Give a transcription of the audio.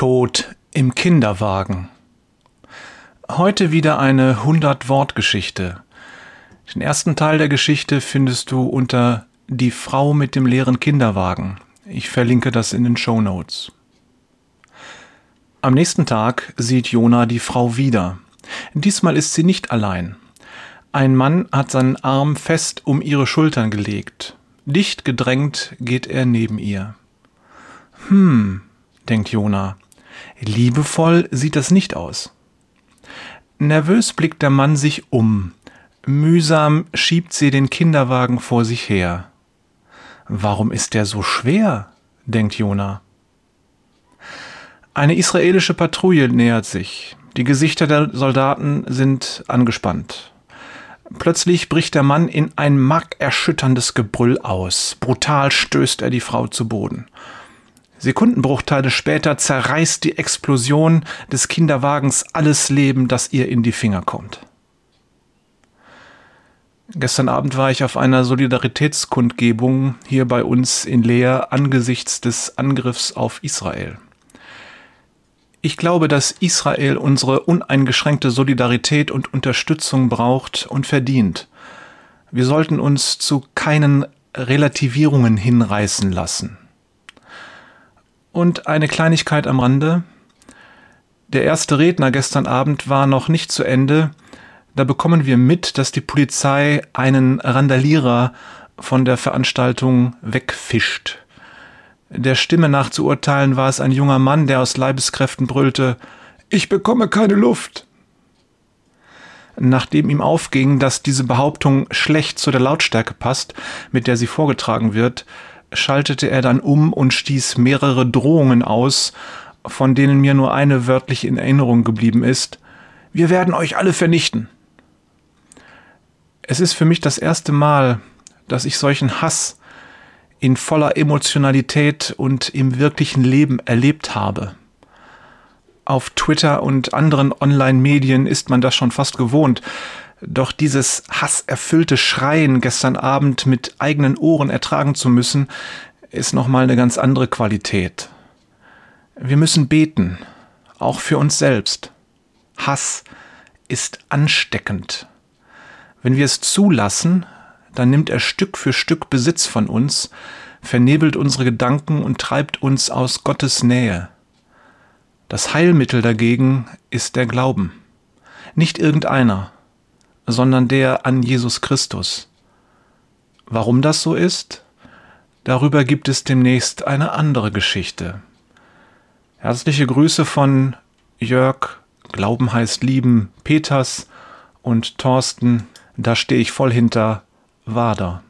Tod im Kinderwagen. Heute wieder eine 100-Wort-Geschichte. Den ersten Teil der Geschichte findest du unter Die Frau mit dem leeren Kinderwagen. Ich verlinke das in den Show Notes. Am nächsten Tag sieht Jona die Frau wieder. Diesmal ist sie nicht allein. Ein Mann hat seinen Arm fest um ihre Schultern gelegt. Dicht gedrängt geht er neben ihr. Hm, denkt Jona. Liebevoll sieht das nicht aus. Nervös blickt der Mann sich um. Mühsam schiebt sie den Kinderwagen vor sich her. Warum ist der so schwer? denkt Jona. Eine israelische Patrouille nähert sich. Die Gesichter der Soldaten sind angespannt. Plötzlich bricht der Mann in ein markerschütterndes Gebrüll aus. Brutal stößt er die Frau zu Boden. Sekundenbruchteile später zerreißt die Explosion des Kinderwagens alles Leben, das ihr in die Finger kommt. Gestern Abend war ich auf einer Solidaritätskundgebung hier bei uns in Leer angesichts des Angriffs auf Israel. Ich glaube, dass Israel unsere uneingeschränkte Solidarität und Unterstützung braucht und verdient. Wir sollten uns zu keinen Relativierungen hinreißen lassen. Und eine Kleinigkeit am Rande. Der erste Redner gestern Abend war noch nicht zu Ende. Da bekommen wir mit, dass die Polizei einen Randalierer von der Veranstaltung wegfischt. Der Stimme nach zu urteilen war es ein junger Mann, der aus Leibeskräften brüllte Ich bekomme keine Luft. Nachdem ihm aufging, dass diese Behauptung schlecht zu der Lautstärke passt, mit der sie vorgetragen wird, schaltete er dann um und stieß mehrere Drohungen aus, von denen mir nur eine wörtlich in Erinnerung geblieben ist. Wir werden euch alle vernichten. Es ist für mich das erste Mal, dass ich solchen Hass in voller Emotionalität und im wirklichen Leben erlebt habe. Auf Twitter und anderen Online-Medien ist man das schon fast gewohnt, doch dieses hasserfüllte Schreien gestern Abend mit eigenen Ohren ertragen zu müssen, ist nochmal eine ganz andere Qualität. Wir müssen beten, auch für uns selbst. Hass ist ansteckend. Wenn wir es zulassen, dann nimmt er Stück für Stück Besitz von uns, vernebelt unsere Gedanken und treibt uns aus Gottes Nähe. Das Heilmittel dagegen ist der Glauben. Nicht irgendeiner, sondern der an Jesus Christus. Warum das so ist? Darüber gibt es demnächst eine andere Geschichte. Herzliche Grüße von Jörg, Glauben heißt Lieben, Peters und Thorsten, da stehe ich voll hinter, Wader.